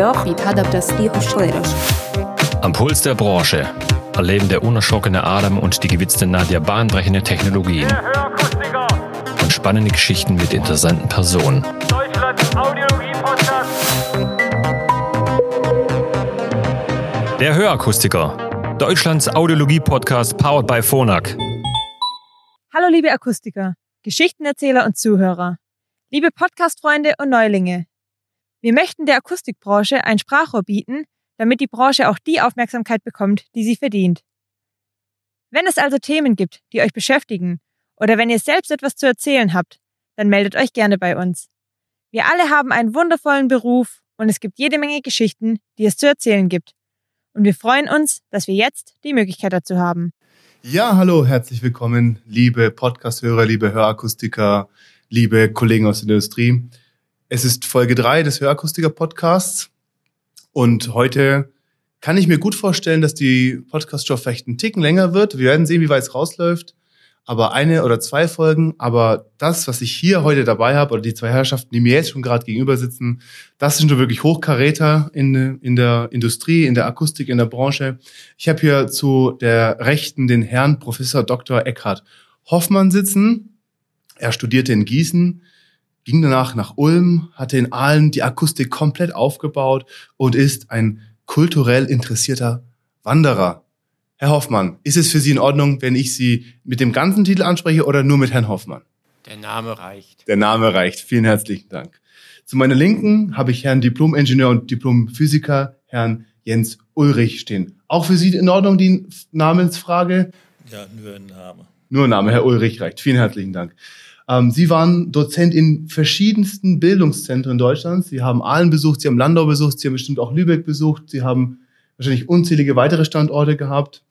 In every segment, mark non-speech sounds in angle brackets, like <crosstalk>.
Lehrgebiet hat das historisch. Am Puls der Branche erleben der unerschrockene Adam und die gewitzte Nadja bahnbrechende Technologien und spannende Geschichten mit interessanten Personen. Deutschlands Audiologie-Podcast. Der Hörakustiker, Deutschlands Audiologie-Podcast powered by Phonak. Hallo liebe Akustiker, Geschichtenerzähler und Zuhörer, liebe Podcast-Freunde und Neulinge. Wir möchten der Akustikbranche ein Sprachrohr bieten, damit die Branche auch die Aufmerksamkeit bekommt, die sie verdient. Wenn es also Themen gibt, die euch beschäftigen, oder wenn ihr selbst etwas zu erzählen habt, dann meldet euch gerne bei uns. Wir alle haben einen wundervollen Beruf und es gibt jede Menge Geschichten, die es zu erzählen gibt. Und wir freuen uns, dass wir jetzt die Möglichkeit dazu haben. Ja, hallo, herzlich willkommen, liebe Podcast-Hörer, liebe Hörakustiker, liebe Kollegen aus der Industrie. Es ist Folge 3 des Hörakustiker-Podcasts und heute kann ich mir gut vorstellen, dass die Podcast-Show vielleicht einen Ticken länger wird. Wir werden sehen, wie weit es rausläuft. Aber eine oder zwei Folgen, aber das, was ich hier heute dabei habe, oder die zwei Herrschaften, die mir jetzt schon gerade gegenüber sitzen, das sind schon wirklich Hochkaräter in, in der Industrie, in der Akustik, in der Branche. Ich habe hier zu der Rechten den Herrn Professor Dr. Eckhard Hoffmann sitzen. Er studierte in Gießen, ging danach nach Ulm, hatte in Aalen die Akustik komplett aufgebaut und ist ein kulturell interessierter Wanderer. Herr Hoffmann, ist es für Sie in Ordnung, wenn ich Sie mit dem ganzen Titel anspreche oder nur mit Herrn Hoffmann? Der Name reicht. Der Name reicht. Vielen herzlichen Dank. Zu meiner Linken habe ich Herrn Diplom-Ingenieur und Diplom-Physiker, Herrn Jens Ulrich stehen. Auch für Sie in Ordnung die Namensfrage? Ja, nur ein Name. Nur ein Name, Herr Ulrich reicht. Vielen herzlichen Dank. Ähm, Sie waren Dozent in verschiedensten Bildungszentren Deutschlands. Sie haben Aalen besucht, Sie haben Landau besucht, Sie haben bestimmt auch Lübeck besucht. Sie haben wahrscheinlich unzählige weitere Standorte gehabt.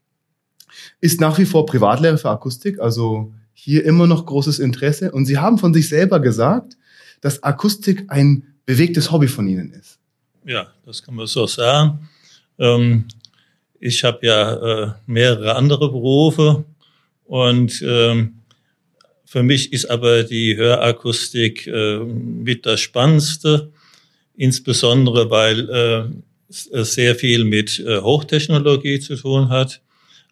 Ist nach wie vor Privatlehrer für Akustik, also hier immer noch großes Interesse. Und Sie haben von sich selber gesagt, dass Akustik ein bewegtes Hobby von Ihnen ist. Ja, das kann man so sagen. Ähm, ich habe ja äh, mehrere andere Berufe und ähm, für mich ist aber die Hörakustik äh, mit das Spannendste, insbesondere weil äh, es sehr viel mit äh, Hochtechnologie zu tun hat.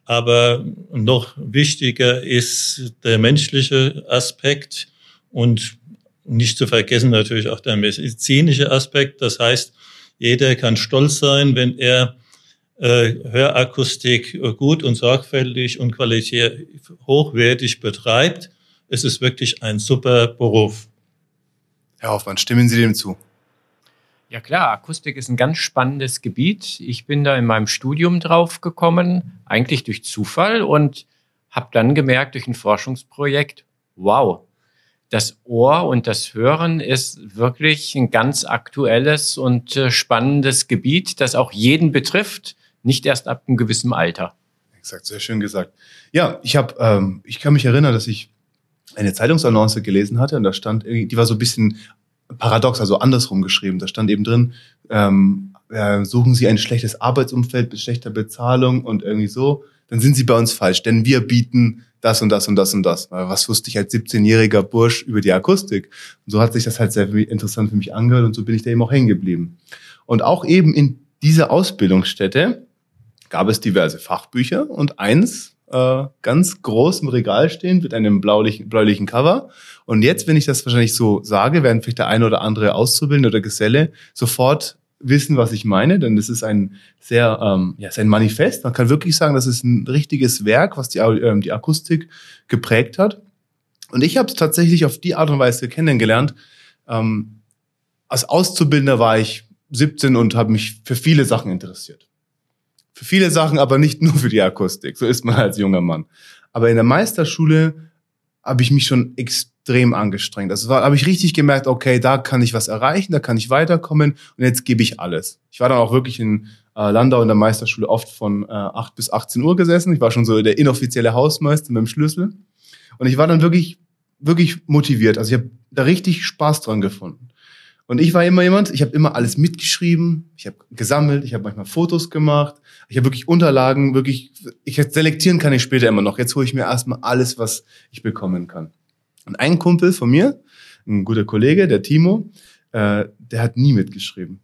Aber noch wichtiger ist der menschliche Aspekt und nicht zu vergessen natürlich auch der medizinische Aspekt. Das heißt, jeder kann stolz sein, wenn er äh, Hörakustik gut und sorgfältig und qualitativ hochwertig betreibt. Es ist wirklich ein super Beruf. Herr Hoffmann, stimmen Sie dem zu? Ja klar, Akustik ist ein ganz spannendes Gebiet. Ich bin da in meinem Studium drauf gekommen, eigentlich durch Zufall und habe dann gemerkt durch ein Forschungsprojekt, wow, das Ohr und das Hören ist wirklich ein ganz aktuelles und äh, spannendes Gebiet, das auch jeden betrifft, nicht erst ab einem gewissen Alter. Exakt, sehr schön gesagt. Ja, ich habe, ähm, ich kann mich erinnern, dass ich eine Zeitungsannonce gelesen hatte und da stand, die war so ein bisschen paradox, also andersrum geschrieben. Da stand eben drin, ähm, äh, suchen Sie ein schlechtes Arbeitsumfeld mit schlechter Bezahlung und irgendwie so, dann sind Sie bei uns falsch, denn wir bieten das und das und das und das. Was wusste ich als 17-jähriger Bursch über die Akustik? Und so hat sich das halt sehr interessant für mich angehört und so bin ich da eben auch hängen geblieben. Und auch eben in dieser Ausbildungsstätte gab es diverse Fachbücher und eins äh, ganz groß im Regal stehen mit einem blaulichen, bläulichen Cover. Und jetzt, wenn ich das wahrscheinlich so sage, werden vielleicht der eine oder andere Auszubildende oder Geselle sofort wissen, was ich meine, denn das ist ein sehr, ähm, ja, ist ein Manifest. Man kann wirklich sagen, das ist ein richtiges Werk, was die, ähm, die Akustik geprägt hat. Und ich habe es tatsächlich auf die Art und Weise kennengelernt. Ähm, als Auszubildender war ich 17 und habe mich für viele Sachen interessiert. Für viele Sachen, aber nicht nur für die Akustik. So ist man als junger Mann. Aber in der Meisterschule habe ich mich schon extrem angestrengt. Also habe ich richtig gemerkt, okay, da kann ich was erreichen, da kann ich weiterkommen und jetzt gebe ich alles. Ich war dann auch wirklich in äh, Landau in der Meisterschule oft von äh, 8 bis 18 Uhr gesessen. Ich war schon so der inoffizielle Hausmeister mit dem Schlüssel. Und ich war dann wirklich, wirklich motiviert. Also ich habe da richtig Spaß dran gefunden. Und ich war immer jemand, ich habe immer alles mitgeschrieben, ich habe gesammelt, ich habe manchmal Fotos gemacht, ich habe wirklich Unterlagen, wirklich, ich selektieren kann ich später immer noch. Jetzt hole ich mir erstmal alles, was ich bekommen kann. Und ein Kumpel von mir, ein guter Kollege, der Timo, äh, der hat nie mitgeschrieben.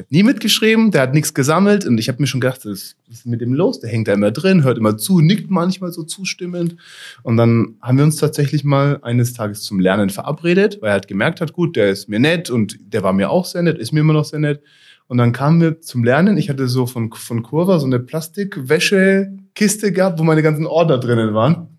Er hat nie mitgeschrieben, der hat nichts gesammelt und ich habe mir schon gedacht, was ist mit dem los? Der hängt da immer drin, hört immer zu, nickt manchmal so zustimmend. Und dann haben wir uns tatsächlich mal eines Tages zum Lernen verabredet, weil er halt gemerkt hat, gut, der ist mir nett und der war mir auch sehr nett, ist mir immer noch sehr nett. Und dann kamen wir zum Lernen. Ich hatte so von, von Kurva so eine Plastikwäschekiste gehabt, wo meine ganzen Ordner drinnen waren.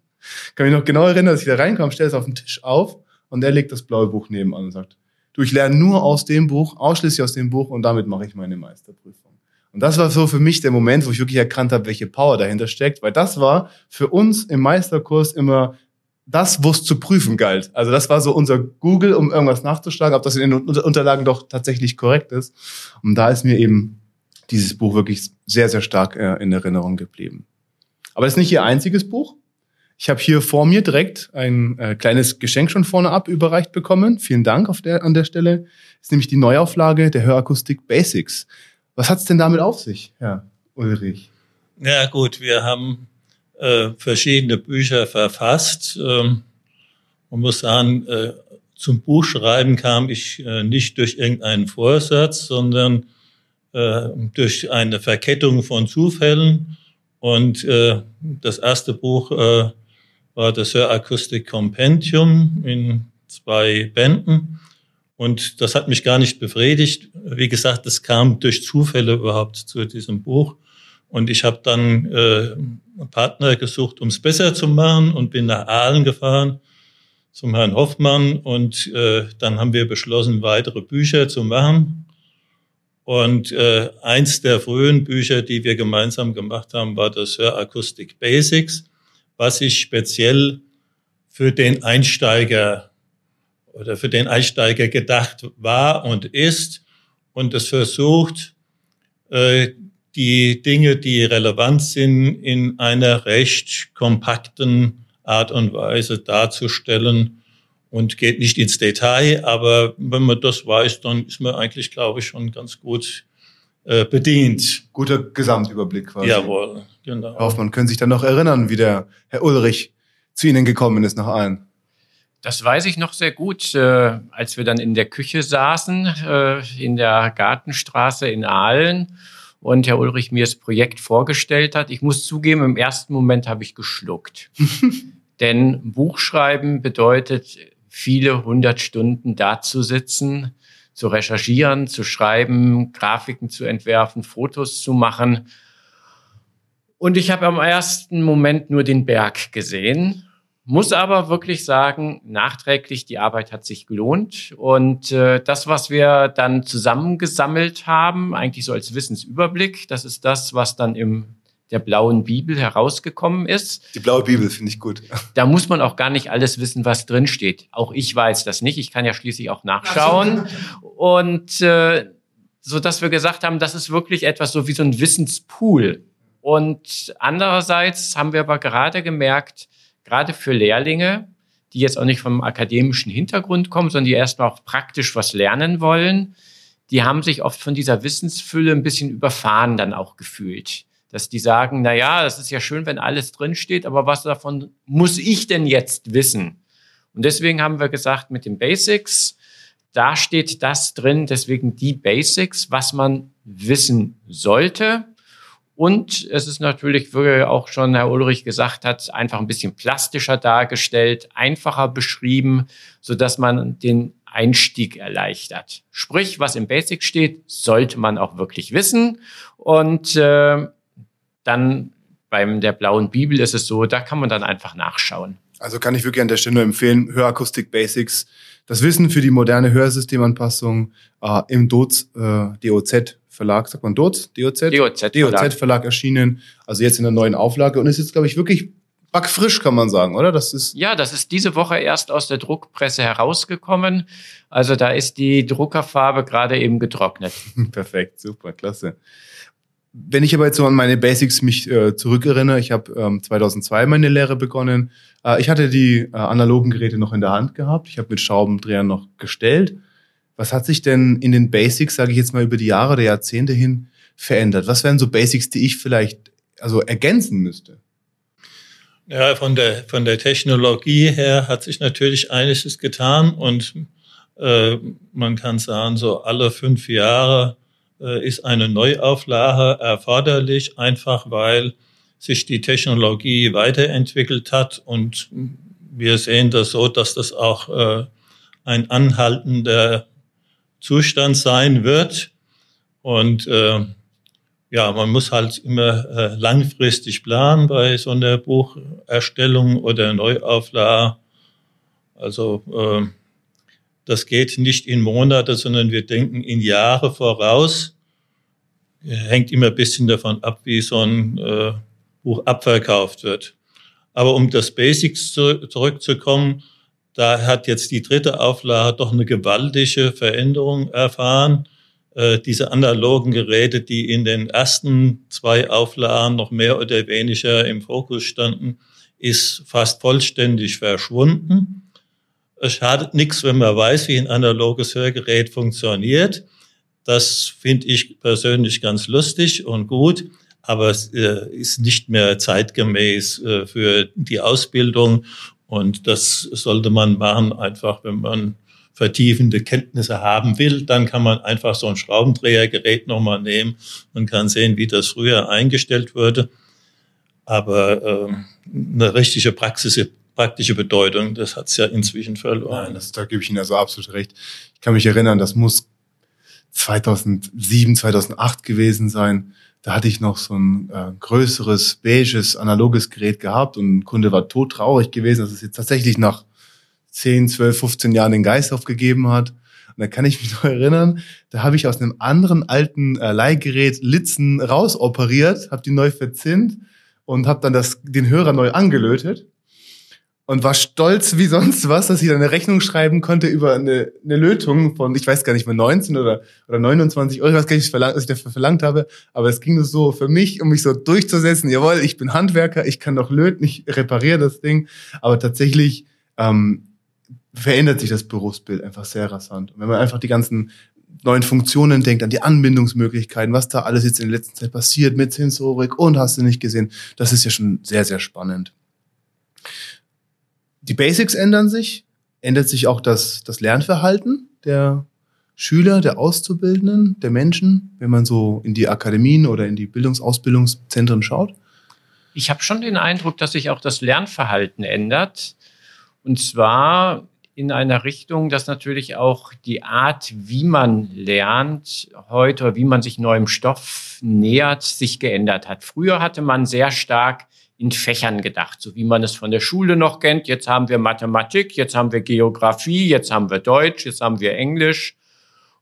Kann mich noch genau erinnern, dass ich da reinkam, stelle es auf den Tisch auf und er legt das blaue Buch nebenan und sagt, du, ich lerne nur aus dem Buch, ausschließlich aus dem Buch und damit mache ich meine Meisterprüfung. Und das war so für mich der Moment, wo ich wirklich erkannt habe, welche Power dahinter steckt, weil das war für uns im Meisterkurs immer das, wo es zu prüfen galt. Also das war so unser Google, um irgendwas nachzuschlagen, ob das in den Unterlagen doch tatsächlich korrekt ist. Und da ist mir eben dieses Buch wirklich sehr, sehr stark äh, in Erinnerung geblieben. Aber es ist nicht ihr einziges Buch. Ich habe hier vor mir direkt ein äh, kleines Geschenk schon vorne ab überreicht bekommen. Vielen Dank auf der, an der Stelle. Das ist nämlich die Neuauflage der Hörakustik Basics. Was hat's denn damit auf sich, Herr Ulrich? Ja gut, wir haben äh, verschiedene Bücher verfasst. Ähm, man muss sagen, äh, zum Buchschreiben kam ich äh, nicht durch irgendeinen Vorsatz, sondern äh, durch eine Verkettung von Zufällen. Und äh, das erste Buch äh, war das Hörakustik Compendium in zwei Bänden. Und das hat mich gar nicht befriedigt. Wie gesagt, es kam durch Zufälle überhaupt zu diesem Buch. Und ich habe dann äh, Partner gesucht, um es besser zu machen und bin nach Aalen gefahren zum Herrn Hoffmann. Und äh, dann haben wir beschlossen, weitere Bücher zu machen. Und äh, eins der frühen Bücher, die wir gemeinsam gemacht haben, war das Hörakustik Basics was ich speziell für den Einsteiger oder für den Einsteiger gedacht war und ist und es versucht, äh, die Dinge, die relevant sind, in einer recht kompakten Art und Weise darzustellen und geht nicht ins Detail, aber wenn man das weiß, dann ist man eigentlich, glaube ich, schon ganz gut äh, bedient. Guter Gesamtüberblick quasi. Jawohl, genau. Hoffmann, können sich dann noch erinnern, wie der Herr Ulrich zu Ihnen gekommen ist nach Aalen? Das weiß ich noch sehr gut, äh, als wir dann in der Küche saßen, äh, in der Gartenstraße in Aalen und Herr Ulrich mir das Projekt vorgestellt hat. Ich muss zugeben, im ersten Moment habe ich geschluckt. <laughs> Denn Buchschreiben bedeutet, viele hundert Stunden dazusitzen, zu recherchieren, zu schreiben, Grafiken zu entwerfen, Fotos zu machen. Und ich habe am ersten Moment nur den Berg gesehen, muss aber wirklich sagen, nachträglich, die Arbeit hat sich gelohnt. Und äh, das, was wir dann zusammengesammelt haben, eigentlich so als Wissensüberblick, das ist das, was dann im der blauen Bibel herausgekommen ist. Die blaue Bibel finde ich gut. <laughs> Da muss man auch gar nicht alles wissen, was drin steht. Auch ich weiß das nicht. Ich kann ja schließlich auch nachschauen. Und äh, so dass wir gesagt haben, das ist wirklich etwas so wie so ein Wissenspool. Und andererseits haben wir aber gerade gemerkt, gerade für Lehrlinge, die jetzt auch nicht vom akademischen Hintergrund kommen, sondern die erstmal auch praktisch was lernen wollen, die haben sich oft von dieser Wissensfülle ein bisschen überfahren dann auch gefühlt dass die sagen, na ja, das ist ja schön, wenn alles drinsteht, aber was davon muss ich denn jetzt wissen? Und deswegen haben wir gesagt, mit den Basics, da steht das drin, deswegen die Basics, was man wissen sollte. Und es ist natürlich, wie auch schon Herr Ulrich gesagt hat, einfach ein bisschen plastischer dargestellt, einfacher beschrieben, so dass man den Einstieg erleichtert. Sprich, was im Basic steht, sollte man auch wirklich wissen. Und äh, dann beim der blauen Bibel ist es so, da kann man dann einfach nachschauen. Also kann ich wirklich an der Stelle nur empfehlen, Hörakustik Basics. Das Wissen für die moderne Hörsystemanpassung äh, im DOZ, äh, DOZ Verlag, sagt man DOZ? DOZ? DOZ, DOZ Verlag erschienen, also jetzt in der neuen Auflage und ist jetzt, glaube ich, wirklich backfrisch, kann man sagen, oder? Das ist ja, das ist diese Woche erst aus der Druckpresse herausgekommen. Also da ist die Druckerfarbe gerade eben getrocknet. <laughs> Perfekt, super, klasse. Wenn ich aber jetzt so an meine Basics mich äh, zurückerinnere, ich habe ähm, 2002 meine Lehre begonnen. Äh, ich hatte die äh, analogen Geräte noch in der Hand gehabt. Ich habe mit Schraubendrehern noch gestellt. Was hat sich denn in den Basics, sage ich jetzt mal über die Jahre oder Jahrzehnte hin, verändert? Was wären so Basics, die ich vielleicht also ergänzen müsste? Ja, von der, von der Technologie her hat sich natürlich einiges getan und äh, man kann sagen, so alle fünf Jahre äh, ist eine Neuauflage erforderlich, einfach weil sich die Technologie weiterentwickelt hat und wir sehen das so, dass das auch äh, ein anhaltender Zustand sein wird. Und äh, ja, man muss halt immer äh, langfristig planen bei so einer Bucherstellung oder Neuauflage. Also äh, das geht nicht in Monate, sondern wir denken in Jahre voraus. Hängt immer ein bisschen davon ab, wie so ein äh, Buch abverkauft wird. Aber um das Basics zu, zurückzukommen, da hat jetzt die dritte Auflage doch eine gewaltige Veränderung erfahren. Äh, diese analogen Geräte, die in den ersten zwei Auflagen noch mehr oder weniger im Fokus standen, ist fast vollständig verschwunden. Es schadet nichts, wenn man weiß, wie ein analoges Hörgerät funktioniert. Das finde ich persönlich ganz lustig und gut, aber es äh, ist nicht mehr zeitgemäß äh, für die Ausbildung. Und das sollte man machen, einfach wenn man vertiefende Kenntnisse haben will, dann kann man einfach so ein Schraubendrehergerät nochmal nehmen und kann sehen, wie das früher eingestellt wurde. Aber äh, eine richtige Praxis, praktische Bedeutung, das hat es ja inzwischen verloren. Nein, das, da gebe ich Ihnen also absolut recht. Ich kann mich erinnern, das muss 2007, 2008 gewesen sein. Da hatte ich noch so ein äh, größeres, beiges, analoges Gerät gehabt und ein Kunde war todtraurig gewesen, dass es jetzt tatsächlich nach 10, 12, 15 Jahren den Geist aufgegeben hat. Und da kann ich mich <laughs> noch erinnern, da habe ich aus einem anderen alten äh, Leihgerät Litzen rausoperiert, habe die neu verzinnt und habe dann das, den Hörer neu angelötet und war stolz wie sonst was, dass ich dann eine Rechnung schreiben konnte über eine, eine Lötung von, ich weiß gar nicht mehr, 19 oder, oder 29 Euro, was gar nicht, was ich dafür verlangt habe. Aber es ging nur so für mich, um mich so durchzusetzen. Jawohl, ich bin Handwerker, ich kann doch löten, ich repariere das Ding. Aber tatsächlich ähm, verändert sich das Berufsbild einfach sehr rasant. Und wenn man einfach die ganzen neuen Funktionen denkt, an die Anbindungsmöglichkeiten, was da alles jetzt in der letzten Zeit passiert mit Sensorik und hast du nicht gesehen, das ist ja schon sehr, sehr spannend die Basics ändern sich, ändert sich auch das, das Lernverhalten der Schüler, der Auszubildenden, der Menschen, wenn man so in die Akademien oder in die Bildungsausbildungszentren schaut? Ich habe schon den Eindruck, dass sich auch das Lernverhalten ändert. Und zwar in einer Richtung, dass natürlich auch die Art, wie man lernt heute wie man sich neuem Stoff nähert, sich geändert hat. Früher hatte man sehr stark in Fächern gedacht, so wie man es von der Schule noch kennt. Jetzt haben wir Mathematik, jetzt haben wir Geografie, jetzt haben wir Deutsch, jetzt haben wir Englisch.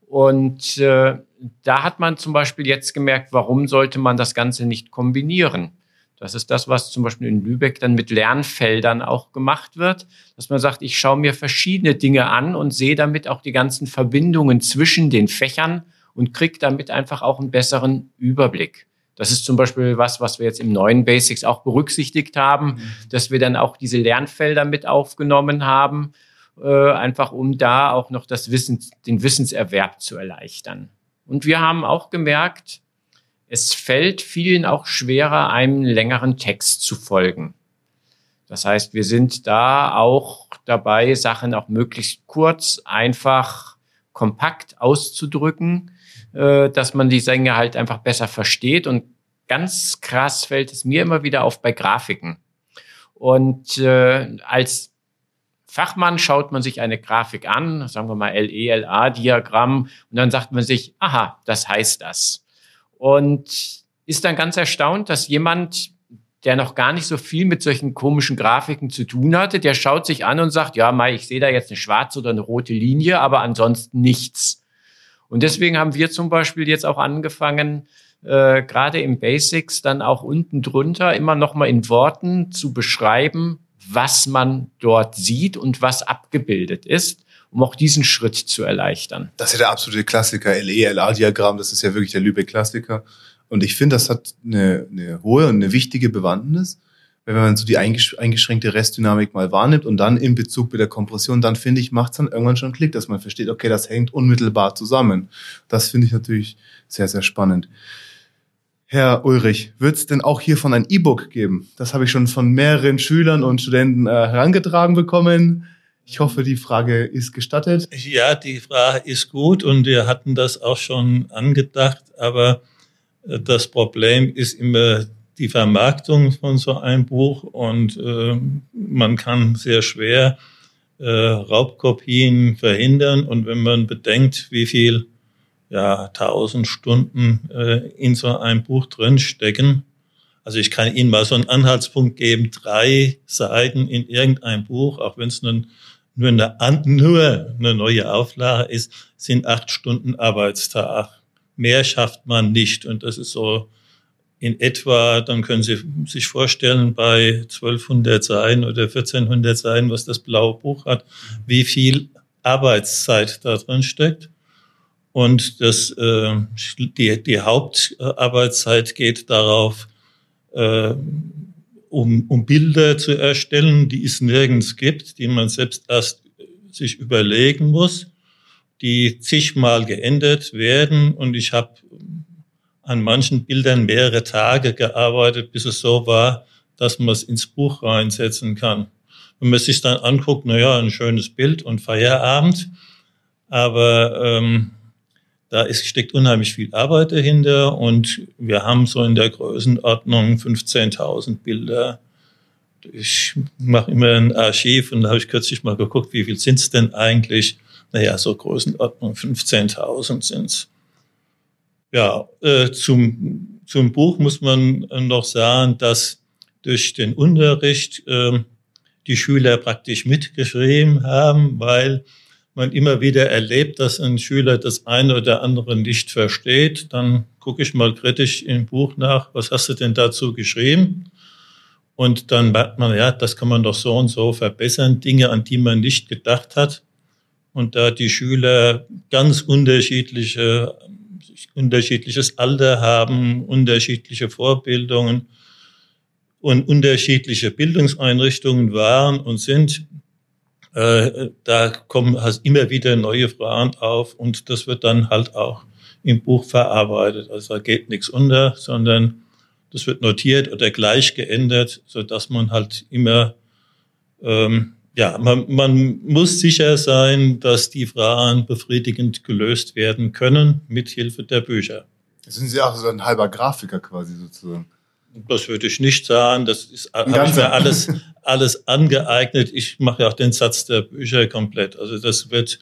Und äh, da hat man zum Beispiel jetzt gemerkt, warum sollte man das Ganze nicht kombinieren? Das ist das, was zum Beispiel in Lübeck dann mit Lernfeldern auch gemacht wird, dass man sagt, ich schaue mir verschiedene Dinge an und sehe damit auch die ganzen Verbindungen zwischen den Fächern und kriege damit einfach auch einen besseren Überblick. Das ist zum Beispiel was, was wir jetzt im neuen Basics auch berücksichtigt haben, mhm. dass wir dann auch diese Lernfelder mit aufgenommen haben, äh, einfach um da auch noch das Wissen, den Wissenserwerb zu erleichtern. Und wir haben auch gemerkt, es fällt vielen auch schwerer, einem längeren Text zu folgen. Das heißt, wir sind da auch dabei, Sachen auch möglichst kurz, einfach, kompakt auszudrücken äh, dass man die Sänger halt einfach besser versteht. Und ganz krass fällt es mir immer wieder auf bei Grafiken. Und äh, als Fachmann schaut man sich eine Grafik an, sagen wir mal LE-LA-Diagramm, und dann sagt man sich, aha, das heißt das. Und ist dann ganz erstaunt, dass jemand, der noch gar nicht so viel mit solchen komischen Grafiken zu tun hatte, der schaut sich an und sagt, ja, Mai, ich sehe da jetzt eine schwarze oder eine rote Linie, aber ansonsten nichts. Und deswegen haben wir zum Beispiel jetzt auch angefangen, äh, gerade im Basics dann auch unten drunter immer noch mal in Worten zu beschreiben, was man dort sieht und was abgebildet ist, um auch diesen Schritt zu erleichtern. Das ist ja der absolute Klassiker, LE-LA-Diagramm, das ist ja wirklich der Lübeck-Klassiker. Und ich finde, das hat eine, eine hohe und eine wichtige Bewandtnis wenn man so die eingeschränkte Restdynamik mal wahrnimmt und dann in Bezug mit der Kompression, dann finde ich, macht es dann irgendwann schon Klick, dass man versteht, okay, das hängt unmittelbar zusammen. Das finde ich natürlich sehr, sehr spannend. Herr Ulrich, wird es denn auch hiervon ein E-Book geben? Das habe ich schon von mehreren Schülern und Studenten äh, herangetragen bekommen. Ich hoffe, die Frage ist gestattet. Ja, die Frage ist gut und wir hatten das auch schon angedacht, aber äh, das Problem ist immer die Vermarktung von so einem Buch und äh, man kann sehr schwer äh, Raubkopien verhindern und wenn man bedenkt, wie viel ja, tausend Stunden äh, in so einem Buch drinstecken, also ich kann Ihnen mal so einen Anhaltspunkt geben, drei Seiten in irgendeinem Buch, auch wenn es nur, nur, eine, nur eine neue Auflage ist, sind acht Stunden Arbeitstag. Mehr schafft man nicht. Und das ist so in etwa, dann können Sie sich vorstellen, bei 1200 Seiten oder 1400 Seiten, was das blaue Buch hat, wie viel Arbeitszeit da drin steckt. Und das, äh, die, die Hauptarbeitszeit geht darauf, äh, um, um Bilder zu erstellen, die es nirgends gibt, die man selbst erst sich überlegen muss, die zigmal geändert werden. Und ich habe an manchen Bildern mehrere Tage gearbeitet, bis es so war, dass man es ins Buch reinsetzen kann. Wenn man sich dann anguckt, na ja, ein schönes Bild und Feierabend, aber ähm, da ist, steckt unheimlich viel Arbeit dahinter und wir haben so in der Größenordnung 15.000 Bilder. Ich mache immer ein Archiv und da habe ich kürzlich mal geguckt, wie viel sind es denn eigentlich? Naja, so Größenordnung 15.000 sind es. Ja, äh, zum, zum Buch muss man noch sagen, dass durch den Unterricht äh, die Schüler praktisch mitgeschrieben haben, weil man immer wieder erlebt, dass ein Schüler das eine oder andere nicht versteht, dann gucke ich mal kritisch im Buch nach, was hast du denn dazu geschrieben? Und dann merkt man, ja, das kann man doch so und so verbessern, Dinge, an die man nicht gedacht hat. Und da die Schüler ganz unterschiedliche, unterschiedliches Alter haben, unterschiedliche Vorbildungen und unterschiedliche Bildungseinrichtungen waren und sind, äh, da kommen halt immer wieder neue Fragen auf und das wird dann halt auch im Buch verarbeitet. Also da geht nichts unter, sondern das wird notiert oder gleich geändert, so dass man halt immer, ähm, ja, man, man muss sicher sein, dass die Fragen befriedigend gelöst werden können mit Hilfe der Bücher. sind Sie auch so ein halber Grafiker quasi sozusagen. Das würde ich nicht sagen. Das ist, habe ich mir alles, <laughs> alles angeeignet. Ich mache ja auch den Satz der Bücher komplett. Also das wird,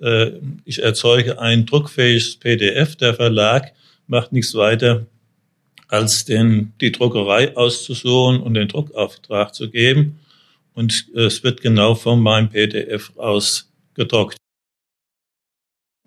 äh, ich erzeuge ein druckfähiges PDF. Der Verlag macht nichts weiter, als den, die Druckerei auszusuchen und den Druckauftrag zu geben. Und es wird genau von meinem PDF aus gedruckt.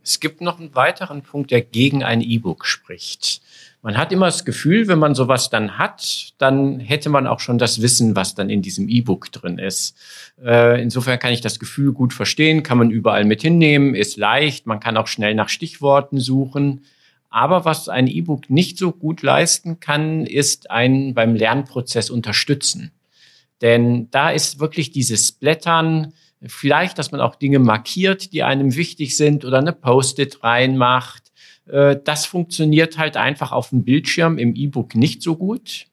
Es gibt noch einen weiteren Punkt, der gegen ein E-Book spricht. Man hat immer das Gefühl, wenn man sowas dann hat, dann hätte man auch schon das Wissen, was dann in diesem E-Book drin ist. Äh, insofern kann ich das Gefühl gut verstehen, kann man überall mit hinnehmen, ist leicht, man kann auch schnell nach Stichworten suchen. Aber was ein E-Book nicht so gut leisten kann, ist einen beim Lernprozess unterstützen. Denn da ist wirklich dieses Blättern, vielleicht, dass man auch Dinge markiert, die einem wichtig sind oder eine Post-it reinmacht. Äh, das funktioniert halt einfach auf dem Bildschirm im E-Book nicht so gut,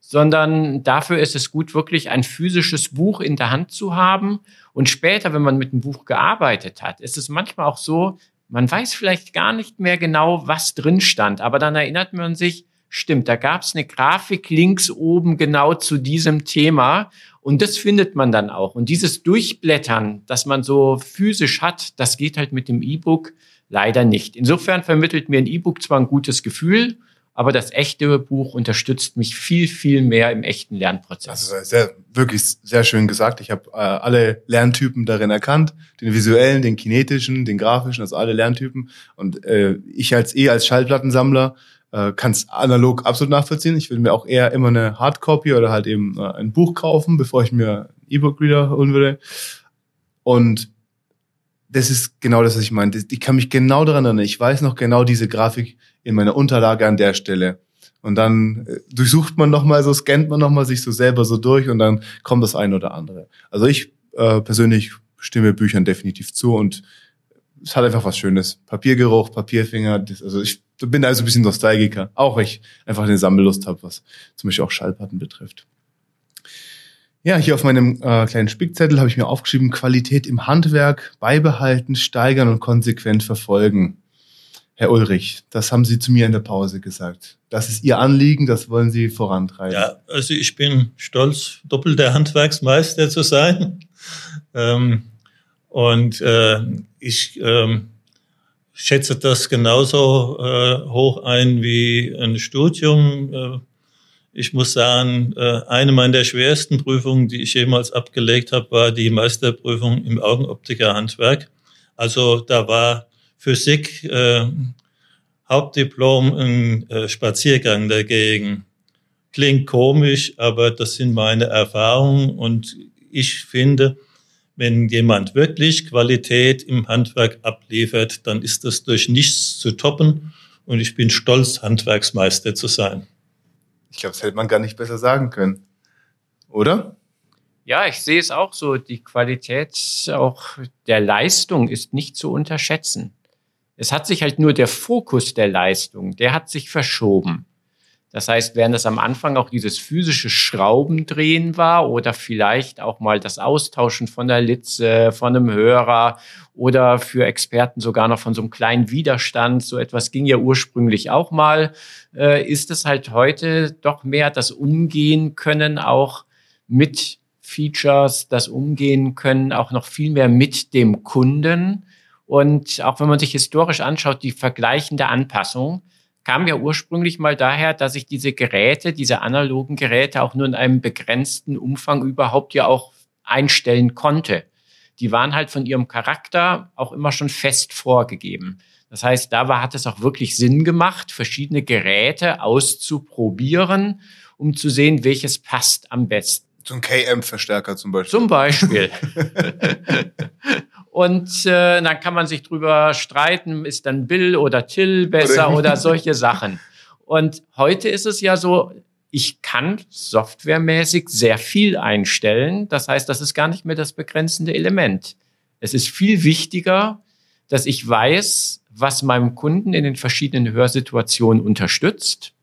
sondern dafür ist es gut, wirklich ein physisches Buch in der Hand zu haben. Und später, wenn man mit dem Buch gearbeitet hat, ist es manchmal auch so, man weiß vielleicht gar nicht mehr genau, was drin stand, aber dann erinnert man sich, stimmt, da gab es eine Grafik links oben genau zu diesem Thema und das findet man dann auch. Und dieses Durchblättern, das man so physisch hat, das geht halt mit dem E-Book leider nicht. Insofern vermittelt mir ein E-Book zwar ein gutes Gefühl, aber das echte Buch unterstützt mich viel, viel mehr im echten Lernprozess. Also sehr, wirklich sehr schön gesagt. Ich habe äh, alle Lerntypen darin erkannt, den visuellen, den kinetischen, den grafischen, also alle Lerntypen. Und äh, ich als eh als Schallplattensammler äh, kann es analog absolut nachvollziehen. Ich würde mir auch eher immer eine Hardcopy oder halt eben äh, ein Buch kaufen, bevor ich mir E-Book-Reader holen würde. Und das ist genau das, was ich meine. Ich kann mich genau daran erinnern. Ich weiß noch genau diese Grafik in meiner Unterlage an der Stelle. Und dann äh, durchsucht man nochmal, so scannt man nochmal sich so selber so durch und dann kommt das eine oder andere. Also ich äh, persönlich stimme Büchern definitiv zu und es hat einfach was Schönes. Papiergeruch, Papierfinger, das, also ich bin also ein bisschen Nostalgiker, auch wenn ich einfach eine Sammellust habe, was zum Beispiel auch Schallplatten betrifft. Ja, hier auf meinem äh, kleinen Spickzettel habe ich mir aufgeschrieben, Qualität im Handwerk beibehalten, steigern und konsequent verfolgen. Herr Ulrich, das haben Sie zu mir in der Pause gesagt. Das ist Ihr Anliegen, das wollen Sie vorantreiben. Ja, also ich bin stolz, doppelter Handwerksmeister zu sein. <laughs> Ähm, und äh, ich ähm, schätze das genauso äh, hoch ein wie ein Studium. Äh, ich muss sagen, äh, eine meiner schwersten Prüfungen, die ich jemals abgelegt habe, war die Meisterprüfung im Augenoptikerhandwerk. Also da war Physik äh, Hauptdiplom ein äh, Spaziergang dagegen. Klingt komisch, aber das sind meine Erfahrungen und ich finde, wenn jemand wirklich Qualität im Handwerk abliefert, dann ist das durch nichts zu toppen und ich bin stolz, Handwerksmeister zu sein. Ich glaube, das hätte man gar nicht besser sagen können. Oder? Ja, ich sehe es auch so. Die Qualität auch der Leistung ist nicht zu unterschätzen. Es hat sich halt nur der Fokus der Leistung, der hat sich verschoben. Das heißt, während es am Anfang auch dieses physische Schraubendrehen war oder vielleicht auch mal das Austauschen von der Litze, von einem Hörer oder für Experten sogar noch von so einem kleinen Widerstand, so etwas ging ja ursprünglich auch mal, äh, ist es halt heute doch mehr das Umgehen können auch mit Features, das Umgehen können auch noch viel mehr mit dem Kunden. Und auch wenn man sich historisch anschaut, die vergleichende Anpassung, kam ja ursprünglich mal daher, dass ich diese Geräte, diese analogen Geräte auch nur in einem begrenzten Umfang überhaupt ja auch einstellen konnte. Die waren halt von ihrem Charakter auch immer schon fest vorgegeben. Das heißt, da war, hat es auch wirklich Sinn gemacht, verschiedene Geräte auszuprobieren, um zu sehen, welches passt am besten. So ein KM-Verstärker zum Beispiel. Zum Beispiel. <laughs> <laughs> Und äh, dann kann man sich drüber streiten, ist dann Bill oder Till besser oder, oder solche Sachen. Und heute ist es ja so, ich kann softwaremäßig sehr viel einstellen. Das heißt, das ist gar nicht mehr das begrenzende Element. Es ist viel wichtiger, dass ich weiß, was meinem Kunden in den verschiedenen Hörsituationen unterstützt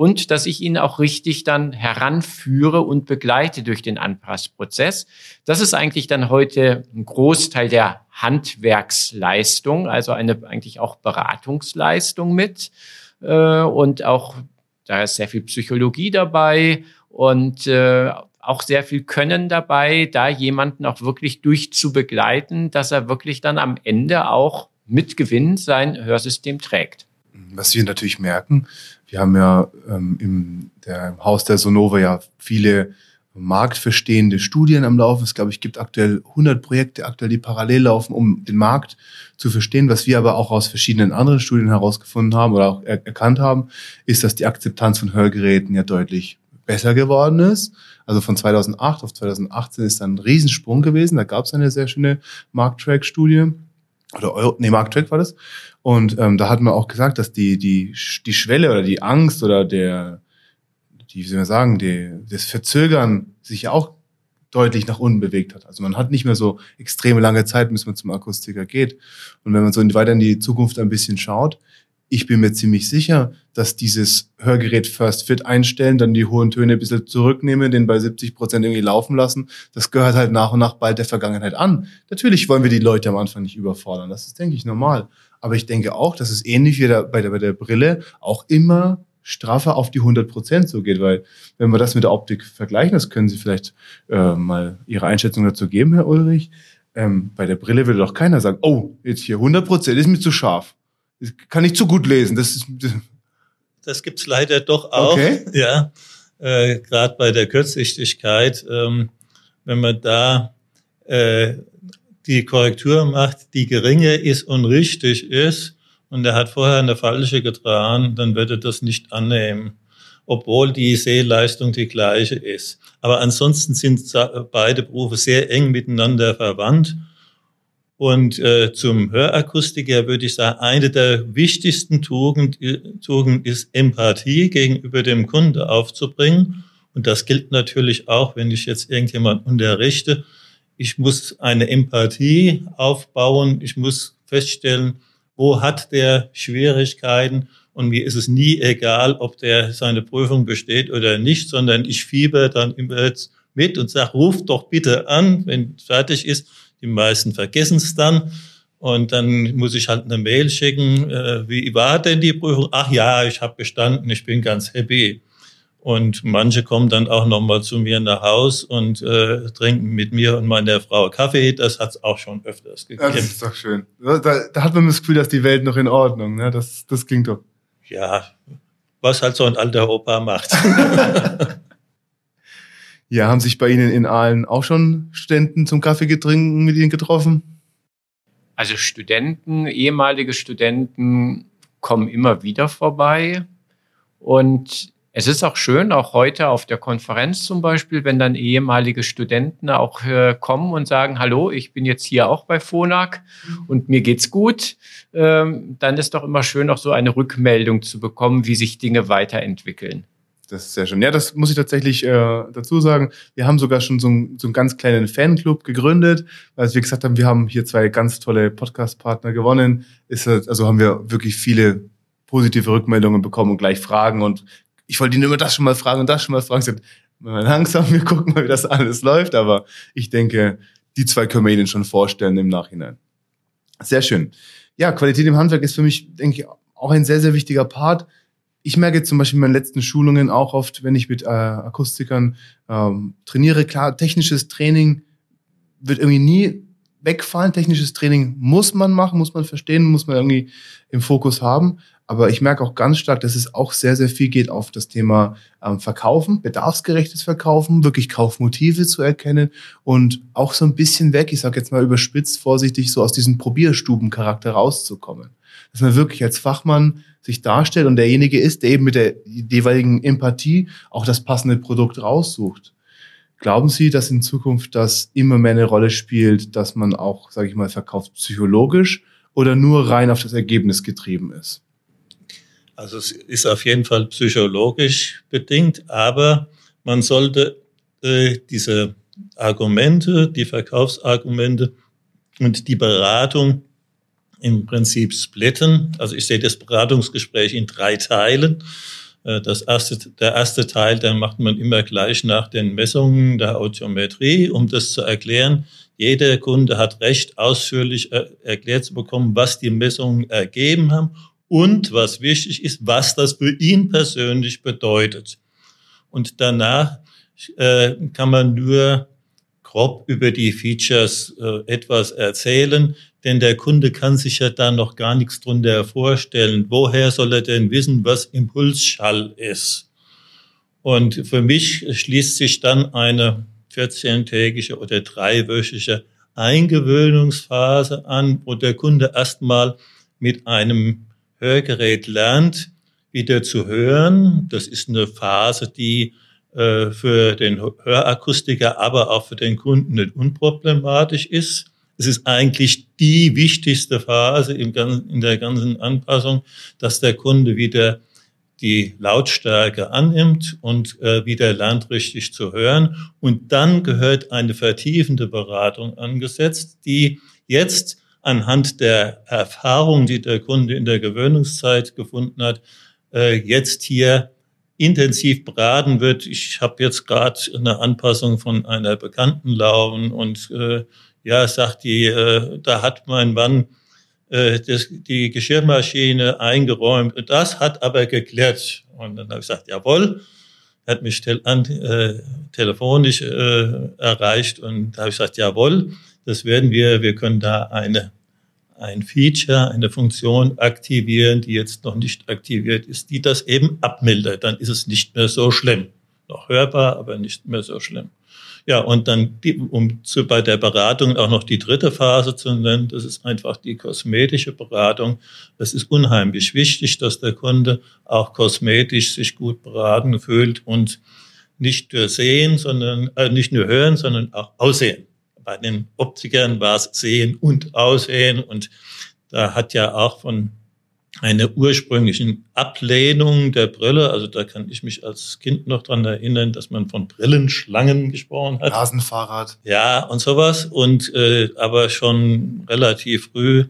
und dass ich ihn auch richtig dann heranführe und begleite durch den Anpassprozess. Das ist eigentlich dann heute ein Großteil der Handwerksleistung, also eine eigentlich auch Beratungsleistung mit äh, und auch da ist sehr viel Psychologie dabei und äh, auch sehr viel Können dabei, da jemanden auch wirklich durchzubegleiten, dass er wirklich dann am Ende auch mit Gewinn sein Hörsystem trägt. Was wir natürlich merken, wir haben ja ähm, im, der, im Haus der Sonova ja viele marktverstehende Studien am Laufen. Es glaube ich gibt aktuell 100 Projekte aktuell, die parallel laufen, um den Markt zu verstehen. Was wir aber auch aus verschiedenen anderen Studien herausgefunden haben oder auch er erkannt haben, ist, dass die Akzeptanz von Hörgeräten ja deutlich besser geworden ist. Also von 2008 auf 2018 ist dann ein Riesensprung gewesen. Da gab es eine sehr schöne Markttrack-Studie oder Euro, nee, Markttrack war das. Und ähm, da hat man auch gesagt, dass die, die, die Schwelle oder die Angst oder der, die, wie soll man sagen, die, das Verzögern sich ja auch deutlich nach unten bewegt hat. Also man hat nicht mehr so extreme lange Zeit, bis man zum Akustiker geht. Und wenn man so weiter in die Zukunft ein bisschen schaut, ich bin mir ziemlich sicher, dass dieses Hörgerät First Fit einstellen, dann die hohen Töne ein bisschen zurücknehmen, den bei 70 Prozent irgendwie laufen lassen, das gehört halt nach und nach bald der Vergangenheit an. Natürlich wollen wir die Leute am Anfang nicht überfordern. Das ist, denke ich, normal. Aber ich denke auch, dass es ähnlich wie bei der, bei der Brille auch immer straffer auf die 100 Prozent so geht, weil wenn wir das mit der Optik vergleichen, das können Sie vielleicht äh, mal Ihre Einschätzung dazu geben, Herr Ulrich. Ähm, bei der Brille würde doch keiner sagen, oh, jetzt hier 100 Prozent ist mir zu scharf das kann ich zu gut lesen. Das, ist, das gibt's leider doch auch. Okay. <laughs> Ja, äh, gerade bei der Kurzsichtigkeit, ähm, wenn man da äh, die Korrektur macht, die geringe ist und richtig ist, und er hat vorher eine falsche getragen, dann wird er das nicht annehmen, obwohl die Sehleistung die gleiche ist. Aber ansonsten sind beide Berufe sehr eng miteinander verwandt. Und äh, zum Hörakustiker würde ich sagen, eine der wichtigsten Tugend, Tugend ist Empathie gegenüber dem Kunde aufzubringen. Und das gilt natürlich auch, wenn ich jetzt irgendjemand unterrichte. Ich muss eine Empathie aufbauen. Ich muss feststellen, wo hat der Schwierigkeiten. Und mir ist es nie egal, ob der seine Prüfung besteht oder nicht, sondern ich fieber dann immer mit und sage, ruf doch bitte an, wenn es fertig ist. Die meisten vergessen es dann. Und dann muss ich halt eine Mail schicken, äh, wie war denn die Prüfung? Ach ja, ich habe bestanden, ich bin ganz happy. Und manche kommen dann auch nochmal zu mir nach Haus und äh, trinken mit mir und meiner Frau Kaffee. Das hat es auch schon öfters gegeben. Das ist doch schön. Da, da hat man das Gefühl, dass die Welt noch in Ordnung. Ne? Das, das klingt doch. Ja, was halt so ein alter Opa macht. <laughs> ja, haben sich bei Ihnen in Aalen auch schon Studenten zum Kaffee getrinken mit Ihnen getroffen? Also Studenten, ehemalige Studenten kommen immer wieder vorbei. Und es ist auch schön, auch heute auf der Konferenz zum Beispiel, wenn dann ehemalige Studenten auch äh, kommen und sagen, hallo, ich bin jetzt hier auch bei FONAC und mir geht's gut, ähm, dann ist doch immer schön, auch so eine Rückmeldung zu bekommen, wie sich Dinge weiterentwickeln. Das ist sehr schön. Ja, das muss ich tatsächlich äh, dazu sagen. Wir haben sogar schon so, ein, so einen ganz kleinen Fanclub gegründet, weil wir gesagt haben, wir haben hier zwei ganz tolle Podcast-Partner gewonnen. Ist, also haben wir wirklich viele positive Rückmeldungen bekommen und gleich Fragen. Und ich wollte ihn immer das schon mal fragen und das schon mal fragen. Mal langsam, wir gucken mal, wie das alles läuft. Aber ich denke, die zwei können wir Ihnen schon vorstellen im Nachhinein. Sehr schön. Ja, Qualität im Handwerk ist für mich, denke ich, auch ein sehr, sehr wichtiger Part ich merke zum Beispiel in meinen letzten Schulungen auch oft, wenn ich mit äh, Akustikern ähm, trainiere, klar, technisches Training wird irgendwie nie wegfallen. Technisches Training muss man machen, muss man verstehen, muss man irgendwie im Fokus haben. Aber ich merke auch ganz stark, dass es auch sehr, sehr viel geht auf das Thema ähm, Verkaufen, bedarfsgerechtes Verkaufen, wirklich Kaufmotive zu erkennen und auch so ein bisschen weg, ich sage jetzt mal überspitzt, vorsichtig, so aus diesem Probierstubencharakter rauszukommen. Dass man wirklich als Fachmann sich darstellt und derjenige ist, der eben mit der jeweiligen Empathie auch das passende Produkt raussucht. Glauben Sie, dass in Zukunft das immer mehr eine Rolle spielt, dass man auch, sage ich mal, verkauft psychologisch oder nur rein auf das Ergebnis getrieben ist? Also es ist auf jeden Fall psychologisch bedingt, aber man sollte äh, diese Argumente, die Verkaufsargumente und die Beratung im Prinzip splitten. Also ich sehe das Beratungsgespräch in drei Teilen. Äh, das erste, der erste Teil, den macht man immer gleich nach den Messungen der Audiometrie, um das zu erklären. Jeder Kunde hat recht, ausführlich äh, erklärt zu bekommen, was die Messungen ergeben haben und was wichtig ist, was das für ihn persönlich bedeutet. Und danach äh, kann man nur grob über die Features äh, etwas erzählen, denn der Kunde kann sich ja da noch gar nichts drunter vorstellen. Woher soll er denn wissen, was Impulsschall ist? Und für mich schließt sich dann eine 14-tägige oder dreiwöchige Eingewöhnungsphase an, wo der Kunde erstmal mit einem Hörgerät lernt, wieder zu hören. Das ist eine Phase, die äh, für den Hörakustiker, aber auch für den Kunden nicht unproblematisch ist. Es ist eigentlich die wichtigste Phase in der ganzen Anpassung, dass der Kunde wieder die Lautstärke annimmt und äh, wieder lernt, richtig zu hören. Und dann gehört eine vertiefende Beratung angesetzt, die jetzt anhand der Erfahrung, die der Kunde in der Gewöhnungszeit gefunden hat, äh, jetzt hier intensiv beraten wird. Ich habe jetzt gerade eine Anpassung von einer Bekannten laufen und äh, ja, sagt die, äh, da hat mein Mann äh, das, die Geschirrmaschine eingeräumt. Und das hat aber geklärt. Und dann habe ich gesagt, jawohl. Hat mich tel an, äh, telefonisch äh, erreicht und da habe ich gesagt, jawohl, das werden wir, wir können da eine ein Feature, eine Funktion aktivieren, die jetzt noch nicht aktiviert ist, die das eben abmildert. Dann ist es nicht mehr so schlimm. Noch hörbar, aber nicht mehr so schlimm. Ja, und dann, um zu, bei der Beratung auch noch die dritte Phase zu nennen, das ist einfach die kosmetische Beratung. Es ist unheimlich wichtig, dass der Kunde auch kosmetisch sich gut beraten fühlt und nicht nur sehen, sondern äh, nicht nur hören, sondern auch aussehen bei den Optikern war es Sehen und Aussehen und da hat ja auch von einer ursprünglichen Ablehnung der Brille, also da kann ich mich als Kind noch dran erinnern, dass man von Brillenschlangen gesprochen hat. Rasenfahrrad. Ja, und sowas. Und äh, aber schon relativ früh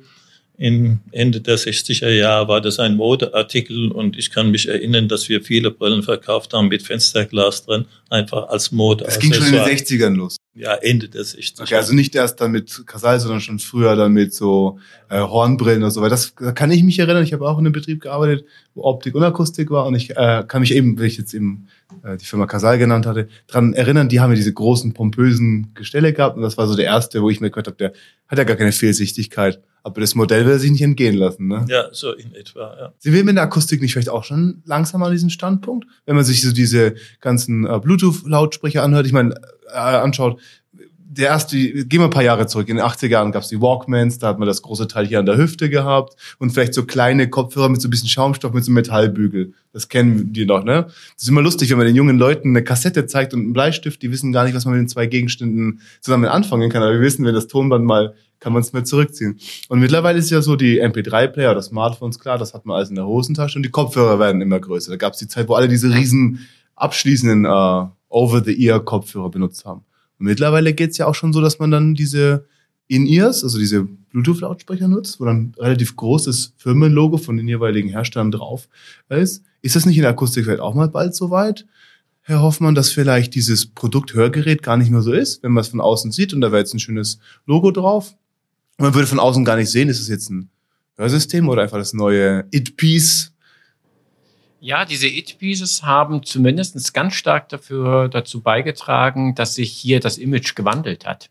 in Ende der 60er Jahre war das ein Modeartikel und ich kann mich erinnern, dass wir viele Brillen verkauft haben mit Fensterglas drin, einfach als Mode. Das ging schon in den 60ern los. Ja, Ende der 60er. Okay, also nicht erst dann mit Casal, sondern schon früher dann mit so äh, Hornbrillen oder so. Weil das da kann ich mich erinnern. Ich habe auch in einem Betrieb gearbeitet, wo Optik und Akustik war und ich äh, kann mich eben, wenn ich jetzt eben äh, die Firma Casal genannt hatte, dran erinnern. Die haben ja diese großen pompösen Gestelle gehabt und das war so der erste, wo ich mir gehört habe, der hat ja gar keine Fehlsichtigkeit. Aber das Modell will er sich nicht entgehen lassen, ne? Ja, so in etwa, ja. Sie will mit der Akustik nicht vielleicht auch schon langsam an diesen Standpunkt? Wenn man sich so diese ganzen äh, Bluetooth-Lautsprecher anhört, ich meine, anschaut, der erste, gehen wir ein paar Jahre zurück, in den 80er Jahren gab es die Walkmans, da hat man das große Teil hier an der Hüfte gehabt und vielleicht so kleine Kopfhörer mit so ein bisschen Schaumstoff, mit so einem Metallbügel. Das kennen die noch, ne? Das ist immer lustig, wenn man den jungen Leuten eine Kassette zeigt und einen Bleistift, die wissen gar nicht, was man mit den zwei Gegenständen zusammen anfangen kann, aber wir wissen, wenn das Tonband mal kann man es mehr zurückziehen. Und mittlerweile ist ja so die MP3-Player oder Smartphones, klar, das hat man alles in der Hosentasche und die Kopfhörer werden immer größer. Da gab es die Zeit, wo alle diese riesen abschließenden äh, Over-the-Ear-Kopfhörer benutzt haben. Und mittlerweile geht's ja auch schon so, dass man dann diese In-Ears, also diese Bluetooth-Lautsprecher nutzt, wo dann relativ großes Firmenlogo von den jeweiligen Herstellern drauf ist. Ist das nicht in der Akustikwelt auch mal bald so weit? Herr Hoffmann, dass vielleicht dieses Produkt Hörgerät gar nicht mehr so ist, wenn man es von außen sieht und da wäre jetzt ein schönes Logo drauf. Man würde von außen gar nicht sehen, ist es jetzt ein Hörsystem oder einfach das neue It-Piece. Ja, diese It-Pieces haben zumindest ganz stark dafür, dazu beigetragen, dass sich hier das Image gewandelt hat.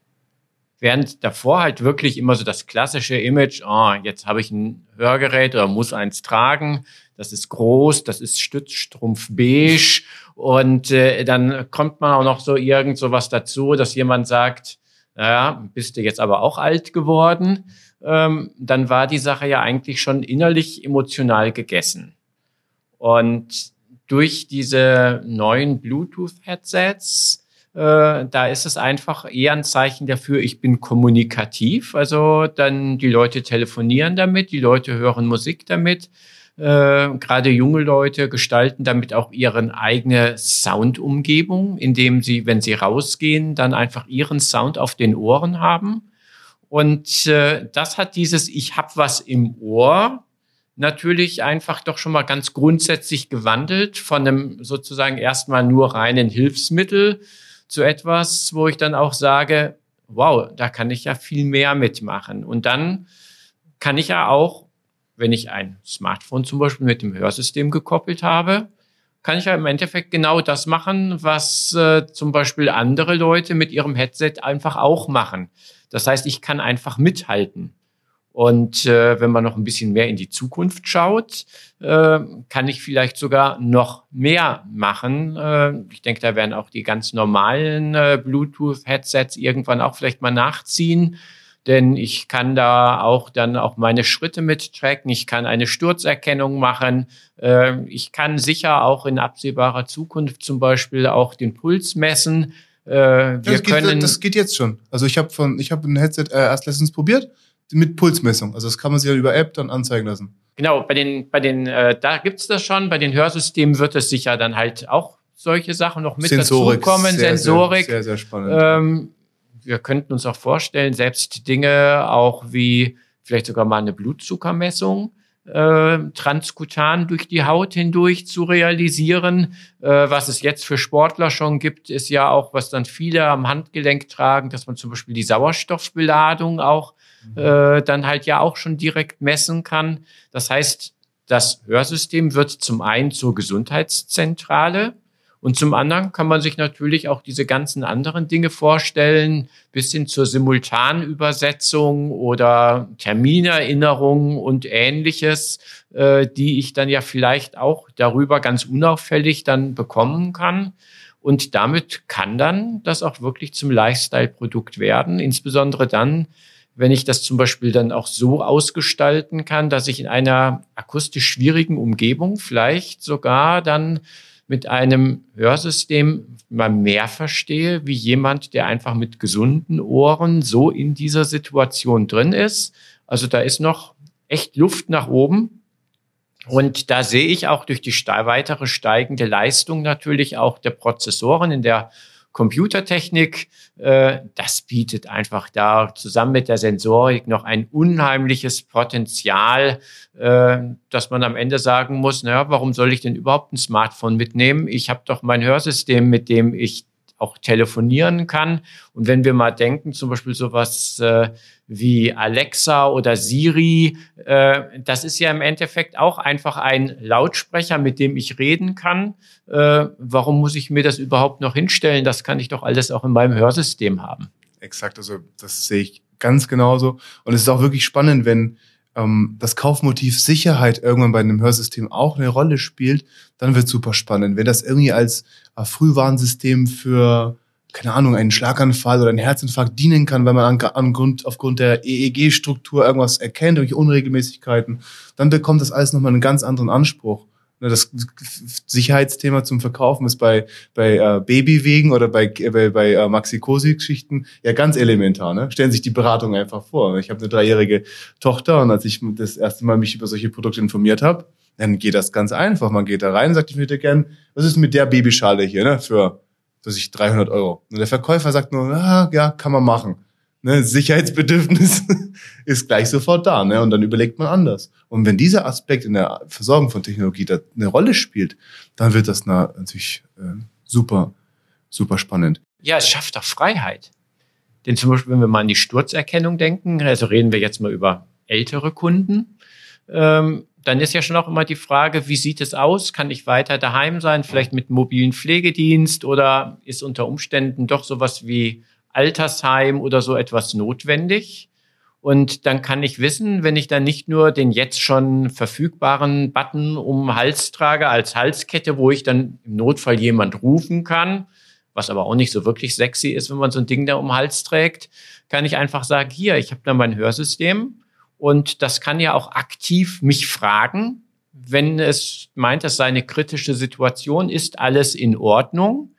Während davor halt wirklich immer so das klassische Image, oh, jetzt habe ich ein Hörgerät oder muss eins tragen, das ist groß, das ist Stützstrumpf beige und äh, dann kommt man auch noch so irgend so was dazu, dass jemand sagt, naja, bist du jetzt aber auch alt geworden, ähm, dann war die Sache ja eigentlich schon innerlich emotional gegessen. Und durch diese neuen Bluetooth-Headsets, äh, da ist es einfach eher ein Zeichen dafür, ich bin kommunikativ. Also dann die Leute telefonieren damit, die Leute hören Musik damit. Äh, Gerade junge Leute gestalten damit auch ihre eigene Soundumgebung, indem sie, wenn sie rausgehen, dann einfach ihren Sound auf den Ohren haben. Und äh, das hat dieses Ich hab was im Ohr natürlich einfach doch schon mal ganz grundsätzlich gewandelt von einem sozusagen erstmal nur reinen Hilfsmittel zu etwas, wo ich dann auch sage, wow, da kann ich ja viel mehr mitmachen. Und dann kann ich ja auch wenn ich ein Smartphone zum Beispiel mit dem Hörsystem gekoppelt habe, kann ich ja im Endeffekt genau das machen, was äh, zum Beispiel andere Leute mit ihrem Headset einfach auch machen. Das heißt, ich kann einfach mithalten. Und äh, wenn man noch ein bisschen mehr in die Zukunft schaut, äh, kann ich vielleicht sogar noch mehr machen. Äh, ich denke, da werden auch die ganz normalen äh, Bluetooth-Headsets irgendwann auch vielleicht mal nachziehen denn ich kann da auch dann auch meine Schritte mit tracken. Ich kann eine Sturzerkennung machen. Äh, ich kann sicher auch in absehbarer Zukunft zum Beispiel auch den Puls messen. Äh, wir das, können geht, das geht jetzt schon. Also ich habe von, ich habe ein Headset erst letztens probiert mit Pulsmessung. Also das kann man sich ja über App dann anzeigen lassen. Genau, bei den, bei den, äh, da gibt's das schon. Bei den Hörsystemen wird es sicher dann halt auch solche Sachen noch mit Sensorik, dazukommen. Sehr, Sensorik. Sehr, sehr, sehr spannend. Ähm, wir könnten uns auch vorstellen, selbst Dinge auch wie vielleicht sogar mal eine Blutzuckermessung äh, transkutan durch die Haut hindurch zu realisieren. Äh, was es jetzt für Sportler schon gibt, ist ja auch, was dann viele am Handgelenk tragen, dass man zum Beispiel die Sauerstoffbeladung auch. Äh, dann halt ja auch schon direkt messen kann. Das heißt, das Hörsystem wird zum einen zur Gesundheitszentrale und zum anderen kann man sich natürlich auch diese ganzen anderen Dinge vorstellen, bis hin zur Simultanübersetzung oder Terminerinnerung und ähnliches, äh, die ich dann ja vielleicht auch darüber ganz unauffällig dann bekommen kann. Und damit kann dann das auch wirklich zum Lifestyle-Produkt werden, insbesondere dann, wenn ich das zum Beispiel dann auch so ausgestalten kann, dass ich in einer akustisch schwierigen Umgebung vielleicht sogar dann mit einem Hörsystem mal mehr verstehe, wie jemand, der einfach mit gesunden Ohren so in dieser Situation drin ist. Also da ist noch echt Luft nach oben. Und da sehe ich auch durch die weitere steigende Leistung natürlich auch der Prozessoren in der Computertechnik, äh, das bietet einfach da zusammen mit der Sensorik noch ein unheimliches Potenzial, äh, dass man am Ende sagen muss, naja, warum soll ich denn überhaupt ein Smartphone mitnehmen? Ich habe doch mein Hörsystem, mit dem ich auch telefonieren kann. Und wenn wir mal denken, zum Beispiel sowas äh, wie Alexa oder Siri, äh, das ist ja im Endeffekt auch einfach ein Lautsprecher, mit dem ich reden kann. Äh, warum muss ich mir das überhaupt noch hinstellen? Das kann ich doch alles auch in meinem Hörsystem haben. Exakt, also das sehe ich ganz genauso. Und es ist auch wirklich spannend, wenn ähm, das Kaufmotiv Sicherheit irgendwann bei einem Hörsystem auch eine Rolle spielt, dann wird super spannend. Wenn das irgendwie als äh, Frühwarnsystem für keine Ahnung, einen Schlaganfall oder einen Herzinfarkt dienen kann, wenn man an, Grund, aufgrund der EEG-Struktur irgendwas erkennt, irgendwelche Unregelmäßigkeiten, dann bekommt das alles nochmal einen ganz anderen Anspruch. Ne, das Sicherheitsthema zum Verkaufen ist bei, bei äh, Babywegen oder bei, bei, bei äh, Maxi-Cosi-Geschichten ja ganz elementar. Ne? Stellen sich die Beratung einfach vor. Ich habe eine dreijährige Tochter und als ich das erste Mal mich über solche Produkte informiert habe, dann geht das ganz einfach. Man geht da rein und sagt, ich würde gern, was ist mit der Babyschale hier ne? für, für sich 300 Euro? Und der Verkäufer sagt nur, ah, ja, kann man machen ne, Sicherheitsbedürfnis <laughs> ist gleich sofort da. Ne? Und dann überlegt man anders. Und wenn dieser Aspekt in der Versorgung von Technologie da eine Rolle spielt, dann wird das natürlich äh, super, super spannend. Ja, es schafft auch Freiheit. Denn zum Beispiel, wenn wir mal an die Sturzerkennung denken, also reden wir jetzt mal über ältere Kunden, ähm, dann ist ja schon auch immer die Frage, wie sieht es aus? Kann ich weiter daheim sein, vielleicht mit mobilen Pflegedienst oder ist unter Umständen doch sowas wie Altersheim oder so etwas notwendig. Und dann kann ich wissen, wenn ich dann nicht nur den jetzt schon verfügbaren Button um Hals trage als Halskette, wo ich dann im Notfall jemand rufen kann, was aber auch nicht so wirklich sexy ist, wenn man so ein Ding da um Hals trägt, kann ich einfach sagen, hier, ich habe da mein Hörsystem und das kann ja auch aktiv mich fragen, wenn es meint, dass seine kritische Situation ist, alles in Ordnung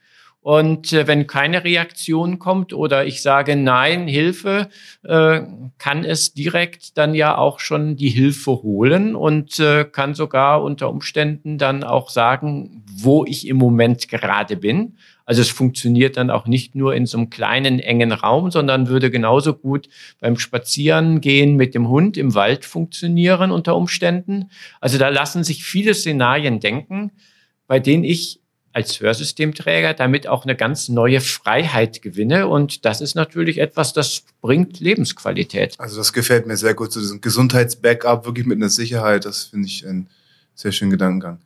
und äh, wenn keine Reaktion kommt oder ich sage Nein, Hilfe, äh, kann es direkt dann ja auch schon die Hilfe holen und äh, kann sogar unter Umständen dann auch sagen, wo ich im Moment gerade bin. Also es funktioniert dann auch nicht nur in so einem kleinen, engen Raum, sondern würde genauso gut beim Spazierengehen mit dem Hund im Wald funktionieren unter Umständen. Also da lassen sich viele Szenarien denken, bei denen ich als Hörsystemträger damit auch eine ganz neue Freiheit gewinne. Und das ist natürlich etwas, das bringt Lebensqualität. Also das gefällt mir sehr gut, so diesen Gesundheitsbackup wirklich mit einer Sicherheit. Das finde ich ein sehr schönen Gedankengang.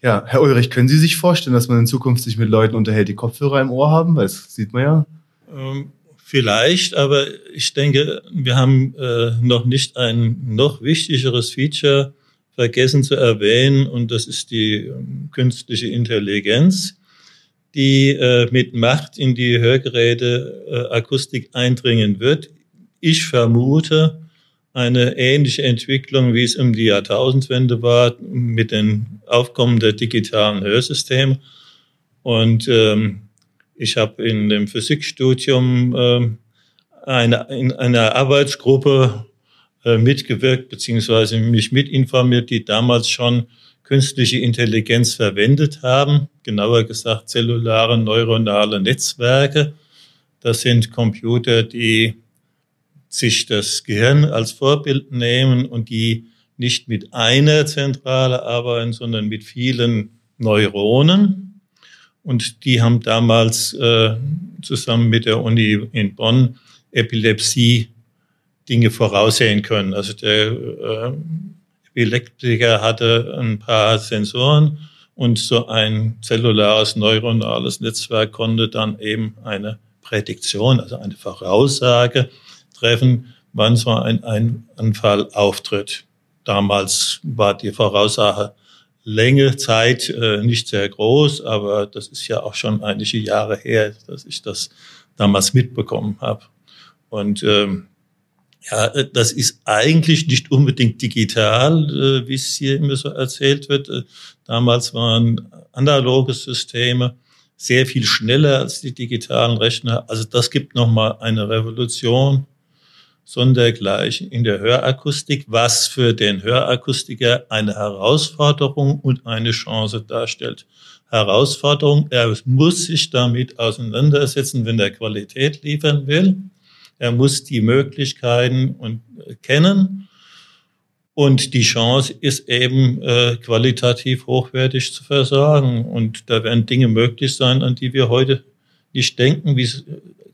Ja, Herr Ulrich, können Sie sich vorstellen, dass man in Zukunft sich mit Leuten unterhält, die Kopfhörer im Ohr haben? Weil das sieht man ja. Ähm, vielleicht, aber ich denke, wir haben äh, noch nicht ein noch wichtigeres Feature vergessen zu erwähnen, und das ist die ähm, künstliche Intelligenz, die äh, mit Macht in die Hörgeräte äh, Akustik eindringen wird. Ich vermute eine ähnliche Entwicklung, wie es um die Jahrtausendwende war, mit dem Aufkommen der digitalen Hörsysteme. Und ähm, ich habe in dem Physikstudium äh, eine, in einer Arbeitsgruppe mitgewirkt beziehungsweise mich mitinformiert, die damals schon künstliche Intelligenz verwendet haben, genauer gesagt zellulare neuronale Netzwerke. Das sind Computer, die sich das Gehirn als Vorbild nehmen und die nicht mit einer Zentrale arbeiten, sondern mit vielen Neuronen. Und die haben damals äh, zusammen mit der Uni in Bonn Epilepsie Dinge voraussehen können. Also der äh, Epileptiker hatte ein paar Sensoren und so ein zellulares neuronales Netzwerk konnte dann eben eine Prädiktion, also eine Voraussage treffen, wann so ein, ein Anfall auftritt. Damals war die Voraussage Länge, Zeit äh, nicht sehr groß, aber das ist ja auch schon einige Jahre her, dass ich das damals mitbekommen habe. Und ähm, ja, äh, das ist eigentlich nicht unbedingt digital, äh, wie es hier immer so erzählt wird. Äh, damals waren analoge Systeme sehr viel schneller als die digitalen Rechner. Also das gibt nochmal eine Revolution. sondergleichen in der Hörakustik, was für den Hörakustiker eine Herausforderung und eine Chance darstellt. Herausforderung, er muss sich damit auseinandersetzen, wenn er Qualität liefern will. Er muss die Möglichkeiten und, äh, kennen. Und die Chance ist eben, äh, qualitativ hochwertig zu versorgen. Und da werden Dinge möglich sein, an die wir heute nicht denken, wie,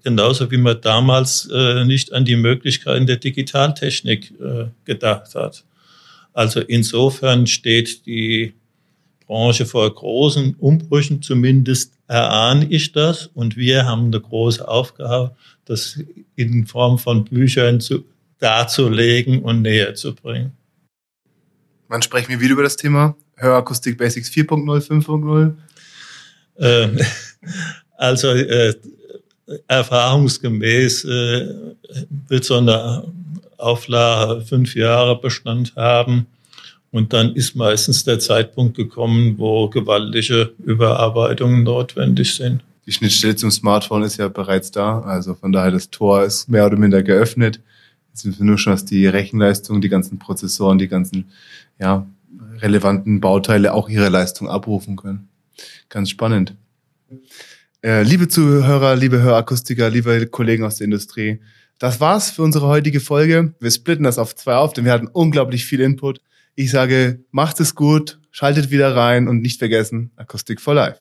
genauso wie man damals äh, nicht an die Möglichkeiten der Digitaltechnik äh, gedacht hat. Also insofern steht die Branche vor großen Umbrüchen, zumindest erahne ich das. Und wir haben eine große Aufgabe, das in Form von Büchern zu, darzulegen und näher zu bringen. Wann sprechen wir wieder über das Thema? Hörakustik Basics 4.0, 5.0? Ähm, <laughs> also äh, erfahrungsgemäß äh, wird so eine Auflage fünf Jahre Bestand haben. Und dann ist meistens der Zeitpunkt gekommen, wo gewaltige Überarbeitungen notwendig sind. Die Schnittstelle zum Smartphone ist ja bereits da. Also von daher, das Tor ist mehr oder minder geöffnet. Jetzt müssen wir nur schon, dass die Rechenleistung, die ganzen Prozessoren, die ganzen ja, relevanten Bauteile auch ihre Leistung abrufen können. Ganz spannend. Äh, liebe Zuhörer, liebe Hörakustiker, liebe Kollegen aus der Industrie, das war's für unsere heutige Folge. Wir splitten das auf zwei auf, denn wir hatten unglaublich viel Input. Ich sage, macht es gut, schaltet wieder rein und nicht vergessen, Akustik for Life.